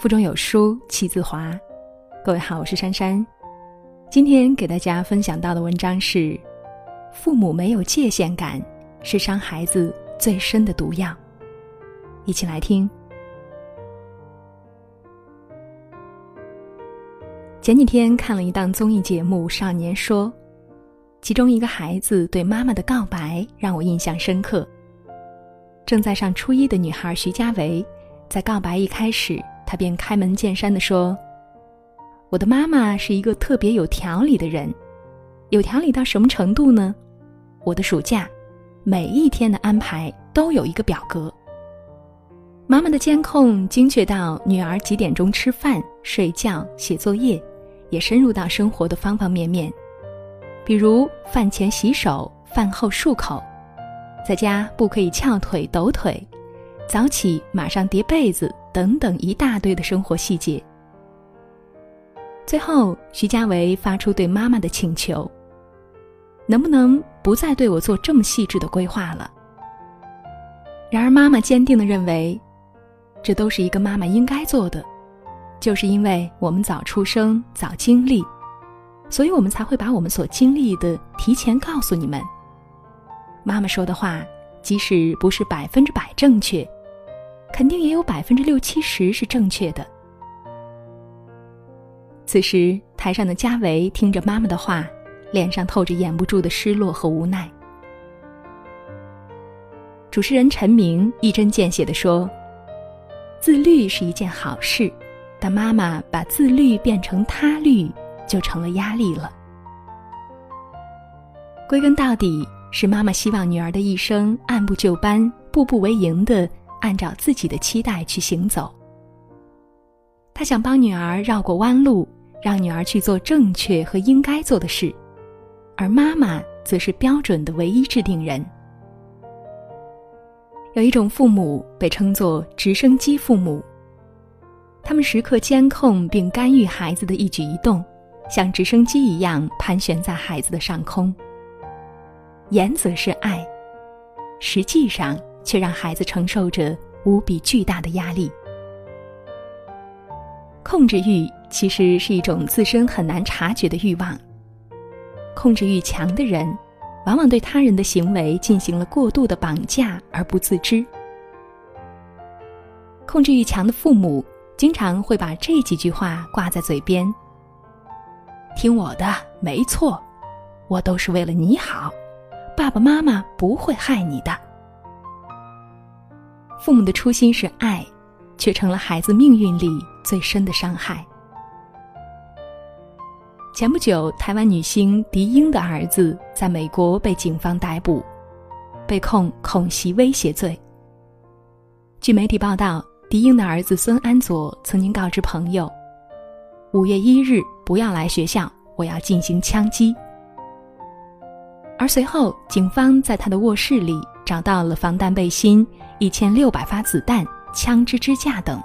腹中有书气自华。各位好，我是珊珊。今天给大家分享到的文章是：父母没有界限感是伤孩子最深的毒药。一起来听。前几天看了一档综艺节目《少年说》，其中一个孩子对妈妈的告白让我印象深刻。正在上初一的女孩徐佳维，在告白一开始，他便开门见山的说：“我的妈妈是一个特别有条理的人，有条理到什么程度呢？我的暑假，每一天的安排都有一个表格。妈妈的监控精确到女儿几点钟吃饭、睡觉、写作业，也深入到生活的方方面面，比如饭前洗手、饭后漱口。”在家不可以翘腿抖腿，早起马上叠被子等等一大堆的生活细节。最后，徐佳维发出对妈妈的请求：“能不能不再对我做这么细致的规划了？”然而，妈妈坚定的认为，这都是一个妈妈应该做的，就是因为我们早出生、早经历，所以我们才会把我们所经历的提前告诉你们。妈妈说的话，即使不是百分之百正确，肯定也有百分之六七十是正确的。此时，台上的嘉维听着妈妈的话，脸上透着掩不住的失落和无奈。主持人陈明一针见血的说：“自律是一件好事，但妈妈把自律变成他律，就成了压力了。归根到底。”是妈妈希望女儿的一生按部就班、步步为营的按照自己的期待去行走。她想帮女儿绕过弯路，让女儿去做正确和应该做的事，而妈妈则是标准的唯一制定人。有一种父母被称作“直升机父母”，他们时刻监控并干预孩子的一举一动，像直升机一样盘旋在孩子的上空。言则是爱，实际上却让孩子承受着无比巨大的压力。控制欲其实是一种自身很难察觉的欲望。控制欲强的人，往往对他人的行为进行了过度的绑架而不自知。控制欲强的父母，经常会把这几句话挂在嘴边：“听我的，没错，我都是为了你好。”爸爸妈妈不会害你的。父母的初心是爱，却成了孩子命运里最深的伤害。前不久，台湾女星狄英的儿子在美国被警方逮捕，被控恐袭威胁罪。据媒体报道，狄英的儿子孙安佐曾经告知朋友：“五月一日不要来学校，我要进行枪击。”而随后，警方在他的卧室里找到了防弹背心、一千六百发子弹、枪支支架等。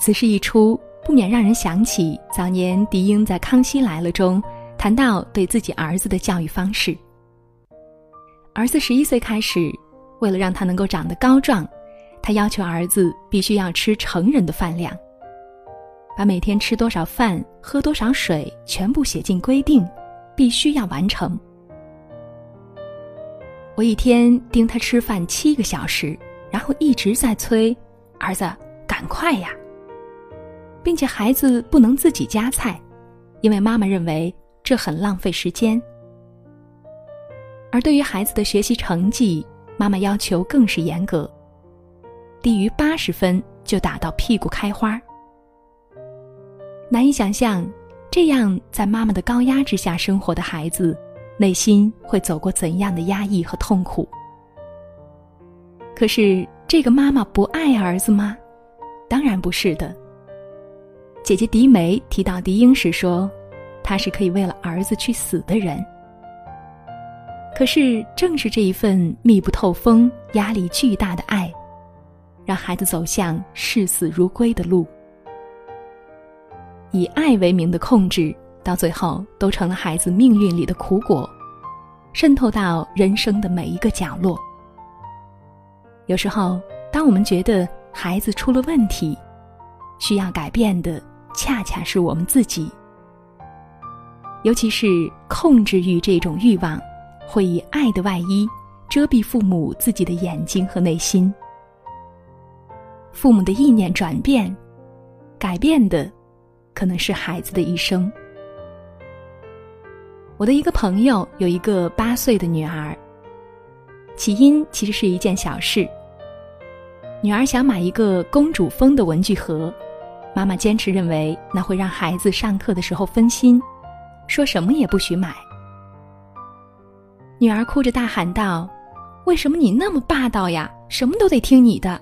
此事一出，不免让人想起早年狄英在《康熙来了》中谈到对自己儿子的教育方式。儿子十一岁开始，为了让他能够长得高壮，他要求儿子必须要吃成人的饭量，把每天吃多少饭、喝多少水全部写进规定。必须要完成。我一天盯他吃饭七个小时，然后一直在催儿子赶快呀，并且孩子不能自己夹菜，因为妈妈认为这很浪费时间。而对于孩子的学习成绩，妈妈要求更是严格，低于八十分就打到屁股开花。难以想象。这样，在妈妈的高压之下生活的孩子，内心会走过怎样的压抑和痛苦？可是，这个妈妈不爱儿子吗？当然不是的。姐姐狄梅提到狄英时说：“她是可以为了儿子去死的人。”可是，正是这一份密不透风、压力巨大的爱，让孩子走向视死如归的路。以爱为名的控制，到最后都成了孩子命运里的苦果，渗透到人生的每一个角落。有时候，当我们觉得孩子出了问题，需要改变的恰恰是我们自己。尤其是控制欲这种欲望，会以爱的外衣遮蔽父母自己的眼睛和内心。父母的意念转变，改变的可能是孩子的一生。我的一个朋友有一个八岁的女儿，起因其实是一件小事。女儿想买一个公主风的文具盒，妈妈坚持认为那会让孩子上课的时候分心。说什么也不许买。女儿哭着大喊道：“为什么你那么霸道呀？什么都得听你的。”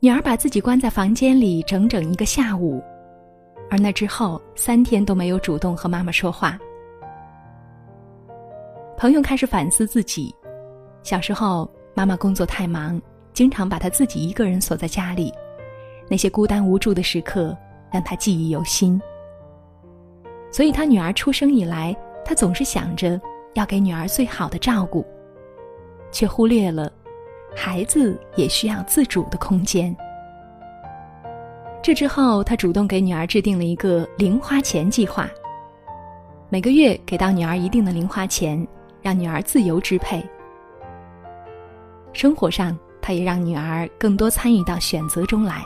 女儿把自己关在房间里整整一个下午，而那之后三天都没有主动和妈妈说话。朋友开始反思自己，小时候妈妈工作太忙，经常把她自己一个人锁在家里，那些孤单无助的时刻让她记忆犹新。所以，他女儿出生以来，他总是想着要给女儿最好的照顾，却忽略了孩子也需要自主的空间。这之后，他主动给女儿制定了一个零花钱计划，每个月给到女儿一定的零花钱，让女儿自由支配。生活上，他也让女儿更多参与到选择中来。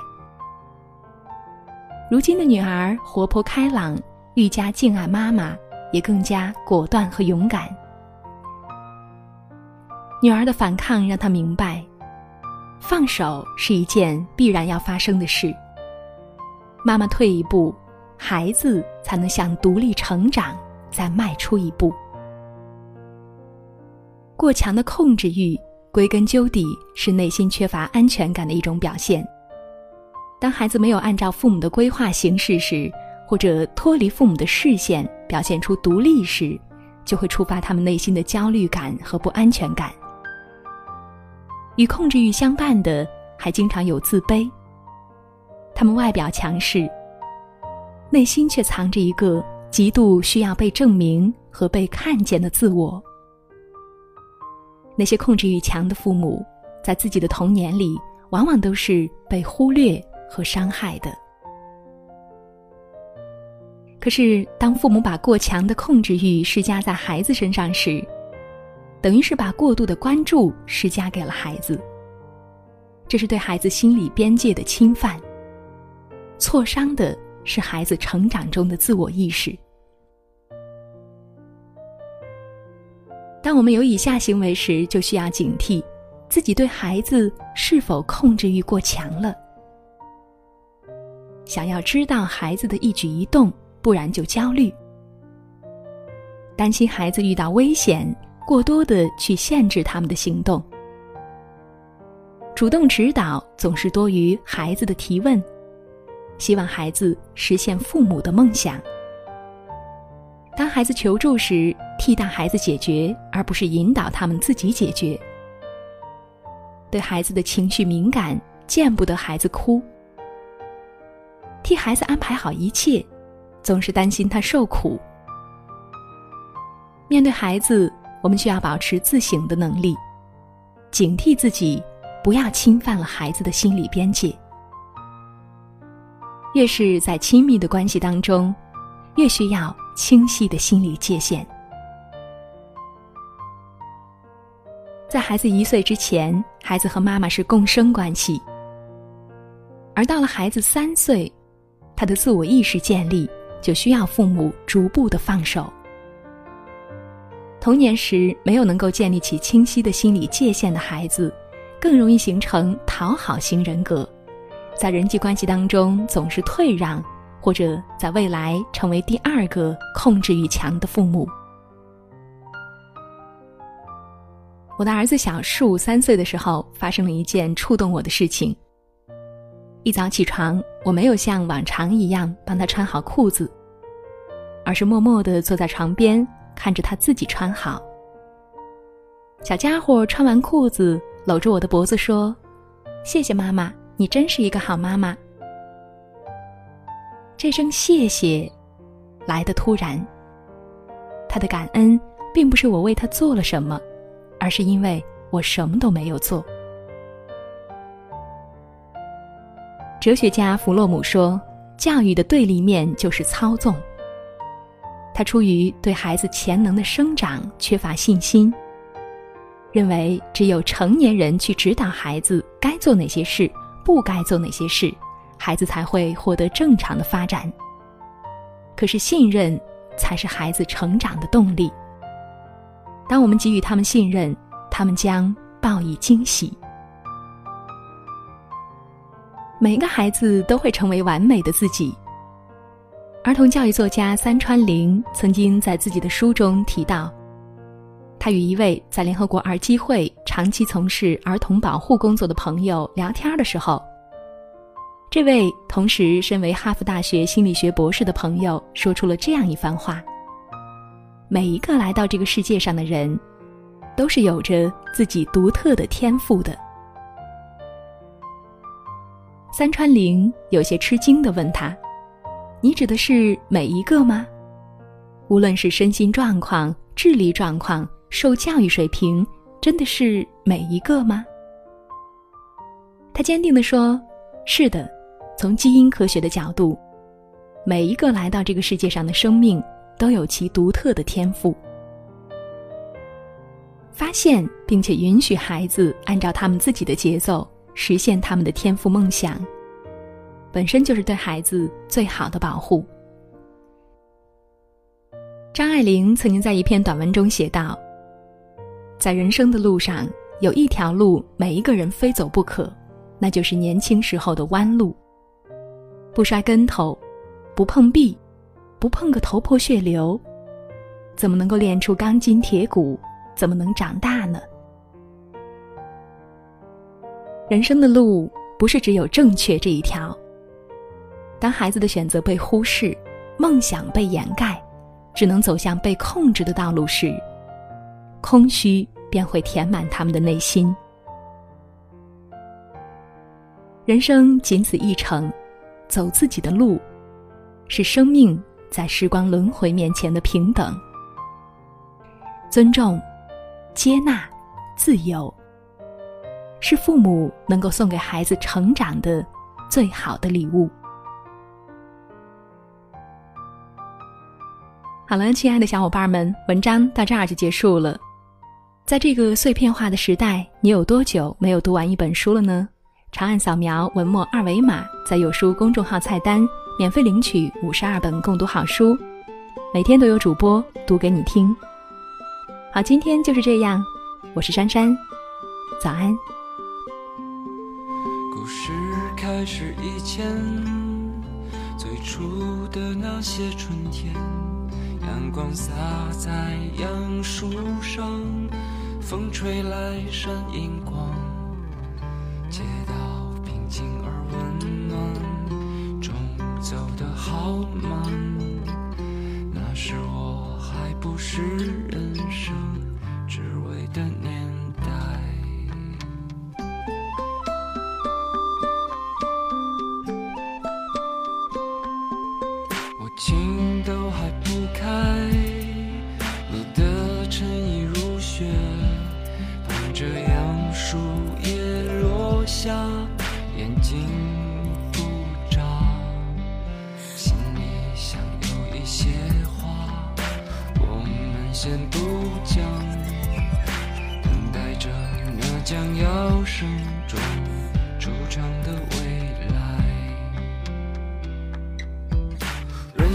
如今的女儿活泼开朗。愈加敬爱妈妈，也更加果断和勇敢。女儿的反抗让她明白，放手是一件必然要发生的事。妈妈退一步，孩子才能向独立成长再迈出一步。过强的控制欲，归根究底是内心缺乏安全感的一种表现。当孩子没有按照父母的规划行事时，或者脱离父母的视线，表现出独立时，就会触发他们内心的焦虑感和不安全感。与控制欲相伴的，还经常有自卑。他们外表强势，内心却藏着一个极度需要被证明和被看见的自我。那些控制欲强的父母，在自己的童年里，往往都是被忽略和伤害的。可是，当父母把过强的控制欲施加在孩子身上时，等于是把过度的关注施加给了孩子。这是对孩子心理边界的侵犯，挫伤的是孩子成长中的自我意识。当我们有以下行为时，就需要警惕自己对孩子是否控制欲过强了。想要知道孩子的一举一动。不然就焦虑，担心孩子遇到危险，过多的去限制他们的行动。主动指导总是多于孩子的提问，希望孩子实现父母的梦想。当孩子求助时，替代孩子解决，而不是引导他们自己解决。对孩子的情绪敏感，见不得孩子哭，替孩子安排好一切。总是担心他受苦。面对孩子，我们需要保持自省的能力，警惕自己，不要侵犯了孩子的心理边界。越是在亲密的关系当中，越需要清晰的心理界限。在孩子一岁之前，孩子和妈妈是共生关系，而到了孩子三岁，他的自我意识建立。就需要父母逐步的放手。童年时没有能够建立起清晰的心理界限的孩子，更容易形成讨好型人格，在人际关系当中总是退让，或者在未来成为第二个控制欲强的父母。我的儿子小树三岁的时候，发生了一件触动我的事情。一早起床，我没有像往常一样帮他穿好裤子，而是默默的坐在床边看着他自己穿好。小家伙穿完裤子，搂着我的脖子说：“谢谢妈妈，你真是一个好妈妈。”这声谢谢来的突然，他的感恩并不是我为他做了什么，而是因为我什么都没有做。哲学家弗洛姆说：“教育的对立面就是操纵。”他出于对孩子潜能的生长缺乏信心，认为只有成年人去指导孩子该做哪些事，不该做哪些事，孩子才会获得正常的发展。可是信任才是孩子成长的动力。当我们给予他们信任，他们将报以惊喜。每个孩子都会成为完美的自己。儿童教育作家三川玲曾经在自己的书中提到，他与一位在联合国儿基会长期从事儿童保护工作的朋友聊天的时候，这位同时身为哈佛大学心理学博士的朋友说出了这样一番话：每一个来到这个世界上的人，都是有着自己独特的天赋的。三川玲有些吃惊的问他。你指的是每一个吗？无论是身心状况、智力状况、受教育水平，真的是每一个吗？他坚定地说：“是的，从基因科学的角度，每一个来到这个世界上的生命都有其独特的天赋。发现并且允许孩子按照他们自己的节奏实现他们的天赋梦想。”本身就是对孩子最好的保护。张爱玲曾经在一篇短文中写道：“在人生的路上，有一条路每一个人非走不可，那就是年轻时候的弯路。不摔跟头，不碰壁，不碰个头破血流，怎么能够练出钢筋铁骨？怎么能长大呢？人生的路不是只有正确这一条。”当孩子的选择被忽视，梦想被掩盖，只能走向被控制的道路时，空虚便会填满他们的内心。人生仅此一程，走自己的路，是生命在时光轮回面前的平等、尊重、接纳、自由，是父母能够送给孩子成长的最好的礼物。好了，亲爱的小伙伴们，文章到这儿就结束了。在这个碎片化的时代，你有多久没有读完一本书了呢？长按扫描文末二维码，在有书公众号菜单免费领取五十二本共读好书，每天都有主播读给你听。好，今天就是这样，我是珊珊，早安。故事开始以前，最初的那些春天。阳光洒在杨树上，风吹来闪银光，街道平静而温暖，钟走得好慢。那时我还不是人生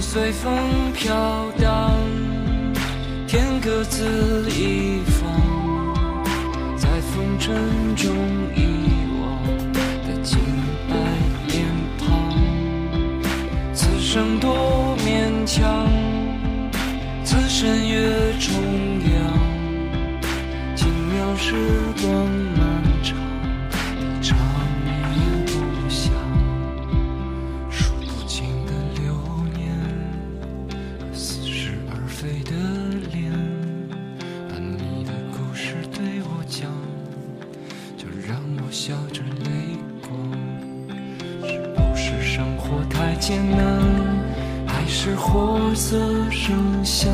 随风飘荡，天各自一方，在风尘中遗忘的清白脸庞。此生多勉强，此生越重阳，轻描时光而非的脸，把你的故事对我讲，就让我笑着泪光。是不是生活太艰难，还是活色生香？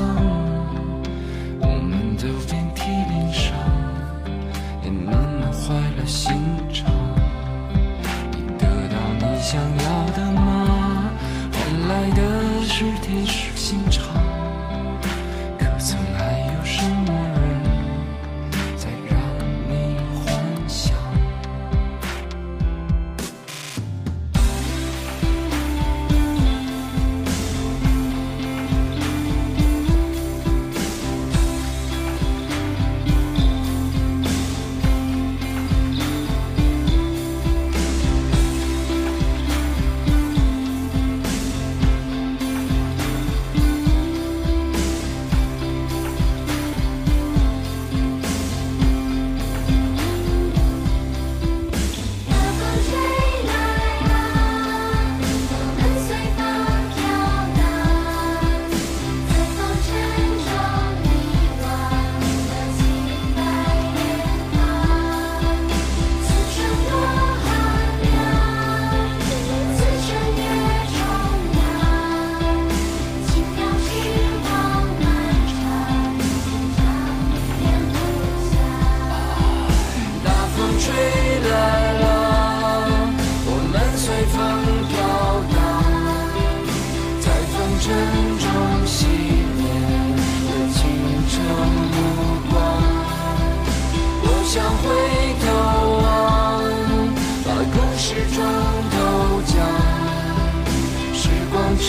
沉重熄灭了清澈目光。我想回头望，把故事装头讲，时光去。